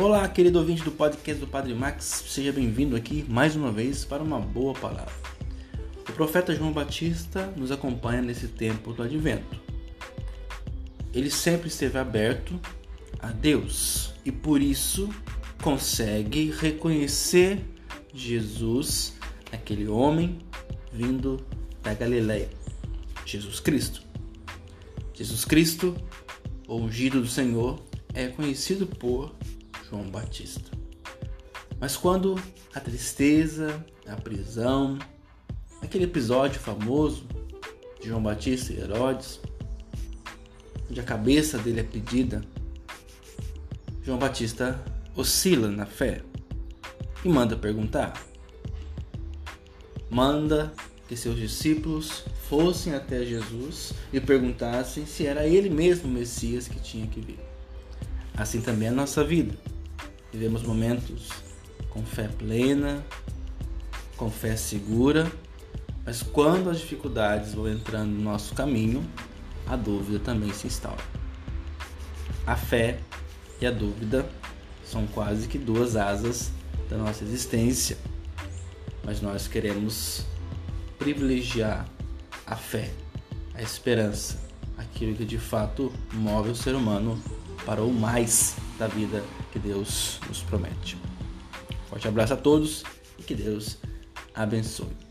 Olá, querido ouvinte do podcast do Padre Max, seja bem-vindo aqui mais uma vez para uma boa palavra. O profeta João Batista nos acompanha nesse tempo do advento. Ele sempre esteve aberto a Deus e por isso consegue reconhecer Jesus, aquele homem vindo da Galileia, Jesus Cristo. Jesus Cristo, ungido do Senhor, é conhecido por João Batista. Mas quando a tristeza, a prisão, aquele episódio famoso de João Batista e Herodes, onde a cabeça dele é pedida, João Batista oscila na fé e manda perguntar. Manda que seus discípulos fossem até Jesus e perguntassem se era ele mesmo o Messias que tinha que vir. Assim também é a nossa vida. Vivemos momentos com fé plena, com fé segura, mas quando as dificuldades vão entrando no nosso caminho, a dúvida também se instaura. A fé e a dúvida são quase que duas asas da nossa existência, mas nós queremos privilegiar a fé, a esperança, aquilo que de fato move o ser humano para o mais da vida que Deus nos promete. Forte abraço a todos e que Deus abençoe.